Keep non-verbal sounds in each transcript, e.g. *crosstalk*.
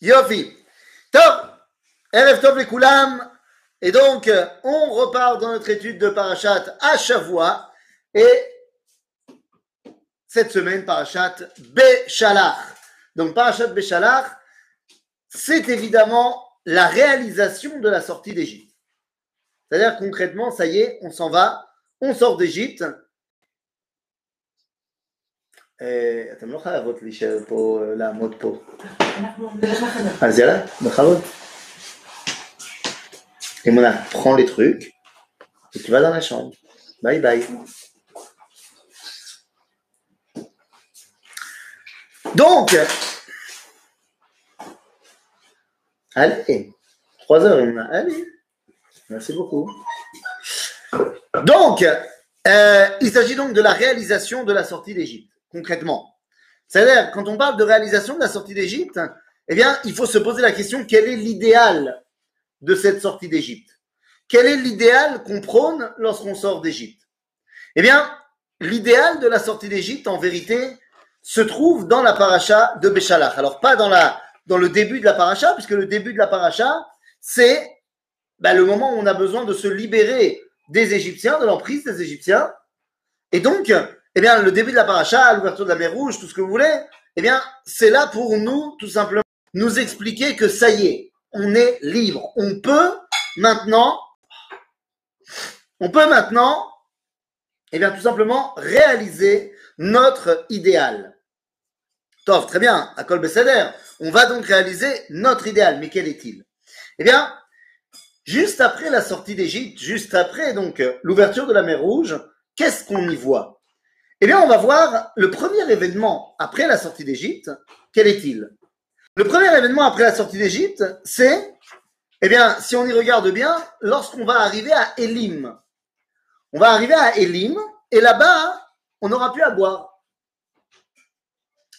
Yofi. Top. Erev les Koulam. Et donc, on repart dans notre étude de Parashat à Shavua. Et cette semaine, Parashat Béchalach. Donc, Parashat Béchalach, c'est évidemment la réalisation de la sortie d'Égypte. C'est-à-dire concrètement, ça y est, on s'en va, on sort d'Égypte. אתם לא חייבות להישאר פה, לעמוד פה. אז יאללה, בכבוד. Mona, prends les trucs et tu vas dans la chambre. Bye bye. Donc, allez, 3 heures, Mona, allez. Merci beaucoup. Donc, euh, il s'agit donc de la réalisation de la sortie d'Égypte, concrètement. C'est-à-dire, quand on parle de réalisation de la sortie d'Égypte, eh bien, il faut se poser la question quel est l'idéal de cette sortie d'Égypte? Quel est l'idéal qu'on prône lorsqu'on sort d'Égypte? Eh bien, l'idéal de la sortie d'Égypte, en vérité, se trouve dans la paracha de Béchalach. Alors, pas dans, la, dans le début de la paracha, puisque le début de la paracha, c'est bah, le moment où on a besoin de se libérer des Égyptiens, de l'emprise des Égyptiens. Et donc, eh bien, le début de la paracha, l'ouverture de la mer Rouge, tout ce que vous voulez, eh bien, c'est là pour nous, tout simplement, nous expliquer que ça y est, on est libre. On peut maintenant, on peut maintenant, eh bien, tout simplement réaliser notre idéal. Tov, très bien, à Kol On va donc réaliser notre idéal. Mais quel est-il? Eh bien, juste après la sortie d'Égypte, juste après donc l'ouverture de la mer Rouge, qu'est-ce qu'on y voit? Eh bien, on va voir le premier événement après la sortie d'Égypte. Quel est-il? Le premier événement après la sortie d'Égypte, c'est, eh bien, si on y regarde bien, lorsqu'on va arriver à Elim. On va arriver à Elim, et là-bas, on n'aura plus à boire.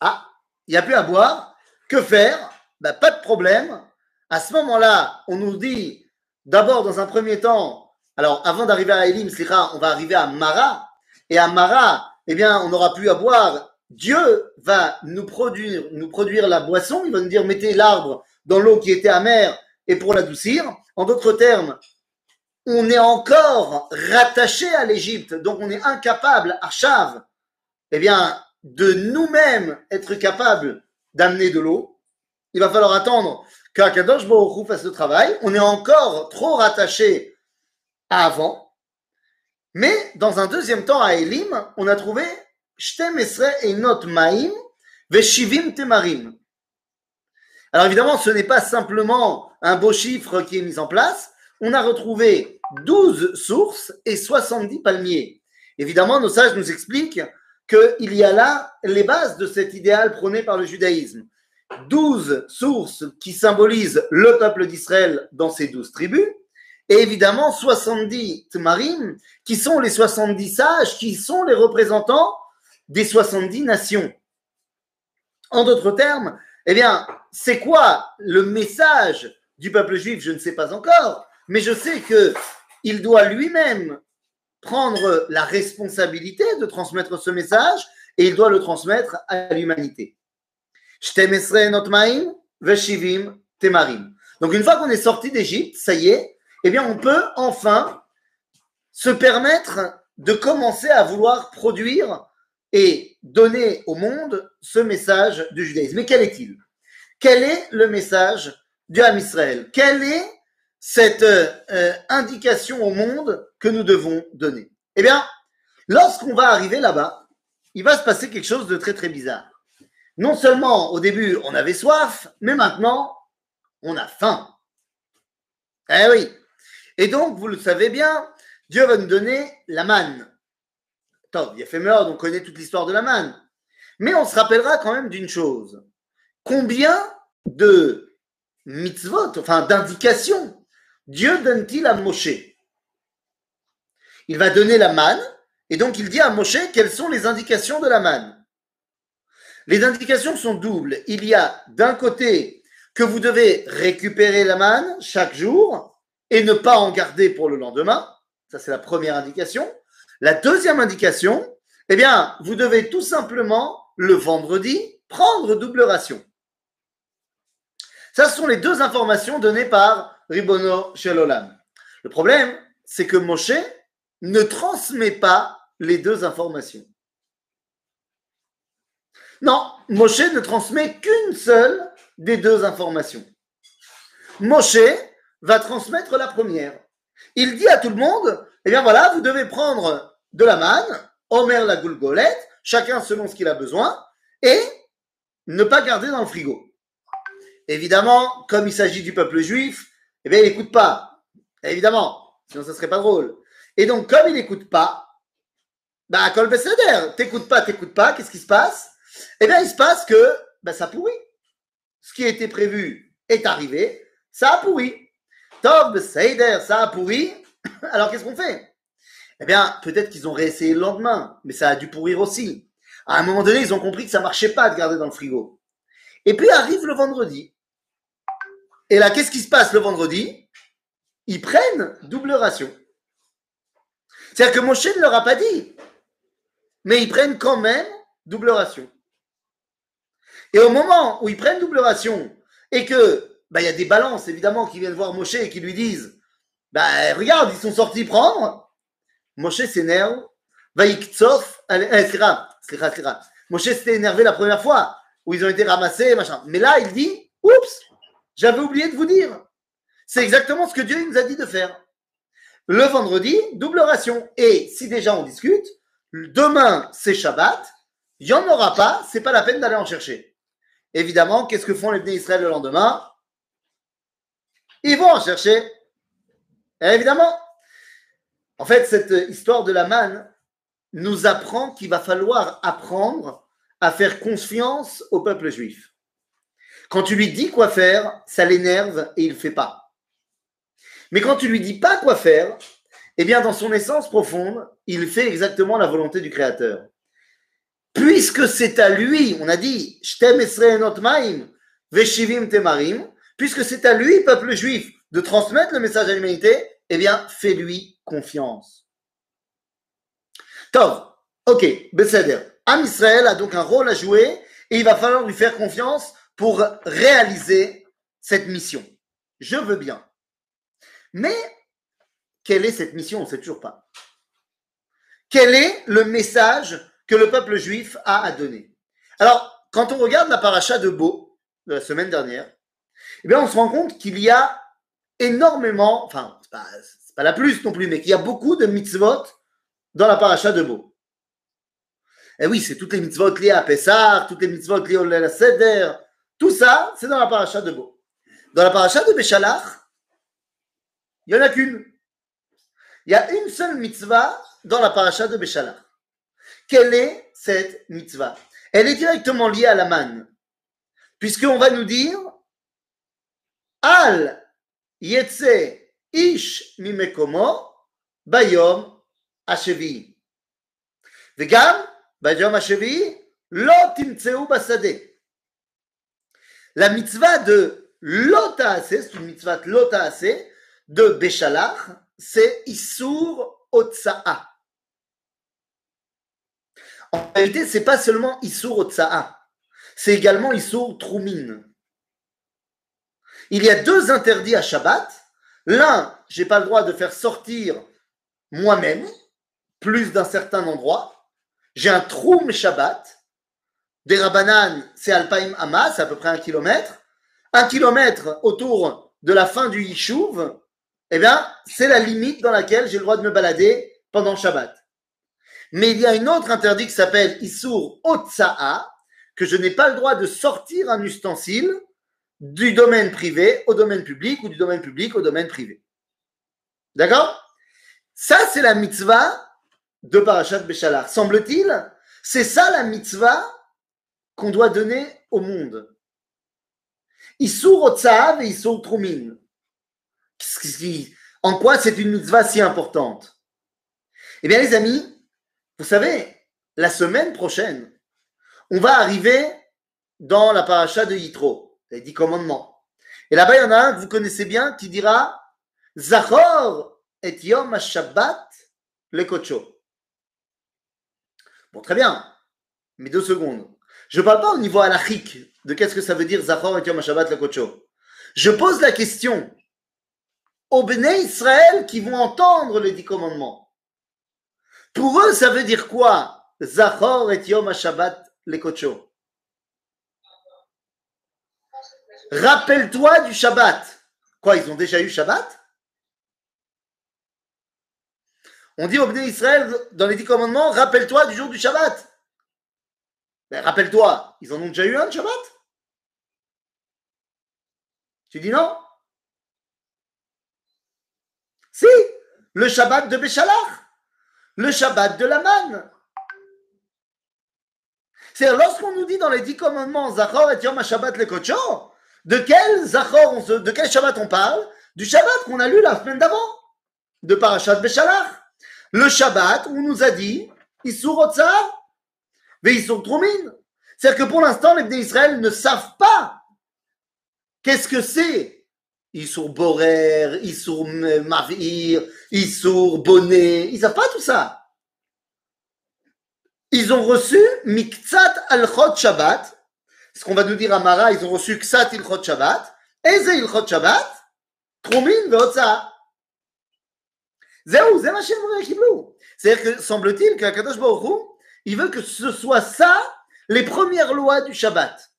Ah, il n'y a plus à boire. Que faire? Ben, Pas de problème. À ce moment-là, on nous dit, d'abord, dans un premier temps, alors avant d'arriver à Elim, on va arriver à Mara. Et à Mara, eh bien, on n'aura plus à boire Dieu va nous produire, nous produire la boisson, il va nous dire mettez l'arbre dans l'eau qui était amère et pour l'adoucir. En d'autres termes, on est encore rattaché à l'Égypte, donc on est incapable, à Chav, eh bien, de nous-mêmes être capable d'amener de l'eau. Il va falloir attendre qu'Akadosh Baruch fasse le travail. On est encore trop rattaché à avant. Mais dans un deuxième temps, à Elim, on a trouvé temarim. Alors évidemment, ce n'est pas simplement un beau chiffre qui est mis en place. On a retrouvé 12 sources et 70 palmiers. Évidemment, nos sages nous expliquent qu'il y a là les bases de cet idéal prôné par le judaïsme. 12 sources qui symbolisent le peuple d'Israël dans ses 12 tribus, et évidemment 70 tmarim qui sont les 70 sages, qui sont les représentants des 70 nations. En d'autres termes, eh bien, c'est quoi le message du peuple juif Je ne sais pas encore, mais je sais que il doit lui-même prendre la responsabilité de transmettre ce message et il doit le transmettre à l'humanité. Donc une fois qu'on est sorti d'Égypte, ça y est, eh bien on peut enfin se permettre de commencer à vouloir produire et donner au monde ce message du judaïsme. Mais quel est-il? Quel est le message du Ham Israël? Quelle est cette euh, indication au monde que nous devons donner? Eh bien, lorsqu'on va arriver là-bas, il va se passer quelque chose de très très bizarre. Non seulement au début on avait soif, mais maintenant on a faim. Eh oui. Et donc, vous le savez bien, Dieu va nous donner la manne. Top, il a fait mort, on connaît toute l'histoire de la manne. Mais on se rappellera quand même d'une chose. Combien de mitzvot, enfin d'indications, Dieu donne-t-il à Moshe? Il va donner la manne, et donc il dit à Moshe quelles sont les indications de la manne? Les indications sont doubles. Il y a d'un côté que vous devez récupérer la manne chaque jour et ne pas en garder pour le lendemain. Ça, c'est la première indication. La deuxième indication, eh bien, vous devez tout simplement, le vendredi, prendre double ration. Ça, ce sont les deux informations données par Ribono Shelolam. Le problème, c'est que Moshe ne transmet pas les deux informations. Non, Moshe ne transmet qu'une seule des deux informations. Moshe va transmettre la première. Il dit à tout le monde, eh bien voilà, vous devez prendre de la manne, Omer la goulgolette, chacun selon ce qu'il a besoin, et ne pas garder dans le frigo. Évidemment, comme il s'agit du peuple juif, eh bien il n'écoute pas. Évidemment, sinon ça serait pas drôle. Et donc, comme il n'écoute pas, bah, Kol Besséder, t'écoutes pas, t'écoutes pas, qu'est-ce qui se passe? Eh bien, il se passe que bah, ça pourrit. Ce qui était prévu est arrivé, ça a pourri. Tov Besséder, ça a pourri. *coughs* Alors, qu'est-ce qu'on fait? Eh bien, peut-être qu'ils ont réessayé le lendemain, mais ça a dû pourrir aussi. À un moment donné, ils ont compris que ça marchait pas de garder dans le frigo. Et puis arrive le vendredi. Et là, qu'est-ce qui se passe le vendredi? Ils prennent double ration. C'est-à-dire que Moshe ne leur a pas dit. Mais ils prennent quand même double ration. Et au moment où ils prennent double ration et que bah, il y a des balances évidemment qui viennent voir Moshe et qui lui disent bah regarde, ils sont sortis prendre. Moshe s'énerve. Vaiktsof, eh, Moshe s'était énervé la première fois où ils ont été ramassés, machin. Mais là, il dit Oups, j'avais oublié de vous dire. C'est exactement ce que Dieu nous a dit de faire. Le vendredi, double ration. Et si déjà on discute, demain c'est Shabbat, il n'y en aura pas, c'est pas la peine d'aller en chercher. Évidemment, qu'est-ce que font les Bnei Israël le lendemain? Ils vont en chercher. évidemment. En fait, cette histoire de la manne nous apprend qu'il va falloir apprendre à faire confiance au peuple juif. Quand tu lui dis quoi faire, ça l'énerve et il ne fait pas. Mais quand tu lui dis pas quoi faire, eh bien, dans son essence profonde, il fait exactement la volonté du Créateur. Puisque c'est à lui, on a dit, Temarim, puisque c'est à lui, peuple juif, de transmettre le message à l'humanité, eh bien, fais-lui confiance. Tov, ok, Besséder. Am Israël a donc un rôle à jouer et il va falloir lui faire confiance pour réaliser cette mission. Je veux bien. Mais quelle est cette mission? On ne sait toujours pas. Quel est le message que le peuple juif a à donner? Alors, quand on regarde la paracha de Beau de la semaine dernière, eh on se rend compte qu'il y a énormément, enfin, c'est pas, pas la plus non plus, mais qu'il y a beaucoup de mitzvot dans la paracha de Beau. Et eh oui, c'est toutes les mitzvot liées à Pessah, toutes les mitzvot liées au Seder, tout ça, c'est dans la paracha de Beau. Dans la paracha de Béchalach, il n'y en a qu'une. Il y a une seule mitzvah dans la paracha de Béchalach. Quelle est cette mitzvah? Elle est directement liée à la manne. Puisqu'on va nous dire Al yetse ish mimekomo bayom השביעי. וגם ביום השביעי לא תמצאו בשדה. La mitzvah de lota c'est une mitzvah de lota de Béchalach, c'est Issour Otsa'a. En réalité, c'est pas seulement Issour Otsa'a, c'est également Issour Troumin. Il y a deux interdits à Shabbat. L'un, j'ai pas le droit de faire sortir moi-même, plus d'un certain endroit. J'ai un Troum Shabbat. Des Rabanan, c'est Alpaim Hamas, c'est à peu près un kilomètre. Un kilomètre autour de la fin du Yishuv, eh bien, c'est la limite dans laquelle j'ai le droit de me balader pendant Shabbat. Mais il y a une autre interdit qui s'appelle Issour Otsa'a, que je n'ai pas le droit de sortir un ustensile du domaine privé au domaine public ou du domaine public au domaine privé. D'accord? Ça, c'est la mitzvah de Parashat Béchalar. Semble-t-il, c'est ça la mitzvah qu'on doit donner au monde. Issour Otsa'a et Issour Trumin en quoi c'est une mitzvah si importante? Eh bien, les amis, vous savez, la semaine prochaine, on va arriver dans la paracha de Yitro, les dix commandements. Et là-bas, il y en a un que vous connaissez bien qui dira Zachor et Yom Shabbat le Kocho. Bon, très bien, mais deux secondes. Je ne parle pas au niveau halachique de qu'est-ce que ça veut dire Zachor et Yom Shabbat le Kocho. Je pose la question aux béné Israël qui vont entendre les dix commandements. Pour eux, ça veut dire quoi Zachor et Yom HaShabbat Lekocho. Rappelle-toi du Shabbat. Quoi, ils ont déjà eu Shabbat? On dit au béné Israël dans les dix commandements, rappelle-toi du jour du Shabbat. Ben, rappelle-toi, ils en ont déjà eu un Shabbat? Tu dis non? Si, le Shabbat de Béchalach, le Shabbat de la manne. C'est lorsqu'on nous dit dans les dix commandements, Zachor et Yom Shabbat le Kocho, de quel Zachor, de quel Shabbat on parle? Du Shabbat qu'on a lu la semaine d'avant, de Parashat Béchalach. Le Shabbat, on nous a dit, Isur Otsar, trop mines. C'est-à-dire que pour l'instant, les d'Israël ne savent pas qu'est-ce que c'est. Issour Borer, Issour Mavir, Issour Bonnet, ils savent pas tout ça. Ils ont reçu Miktsat al-Chot Shabbat. Ce qu'on va nous dire à Mara, ils ont reçu Ksat il-Chot Shabbat. Eze il-Chot Shabbat. Tromin ve'otza. Zéou, c'est ma C'est-à-dire que semble-t-il qu'Akadosh Baruch il veut que ce soit ça les premières lois du Shabbat.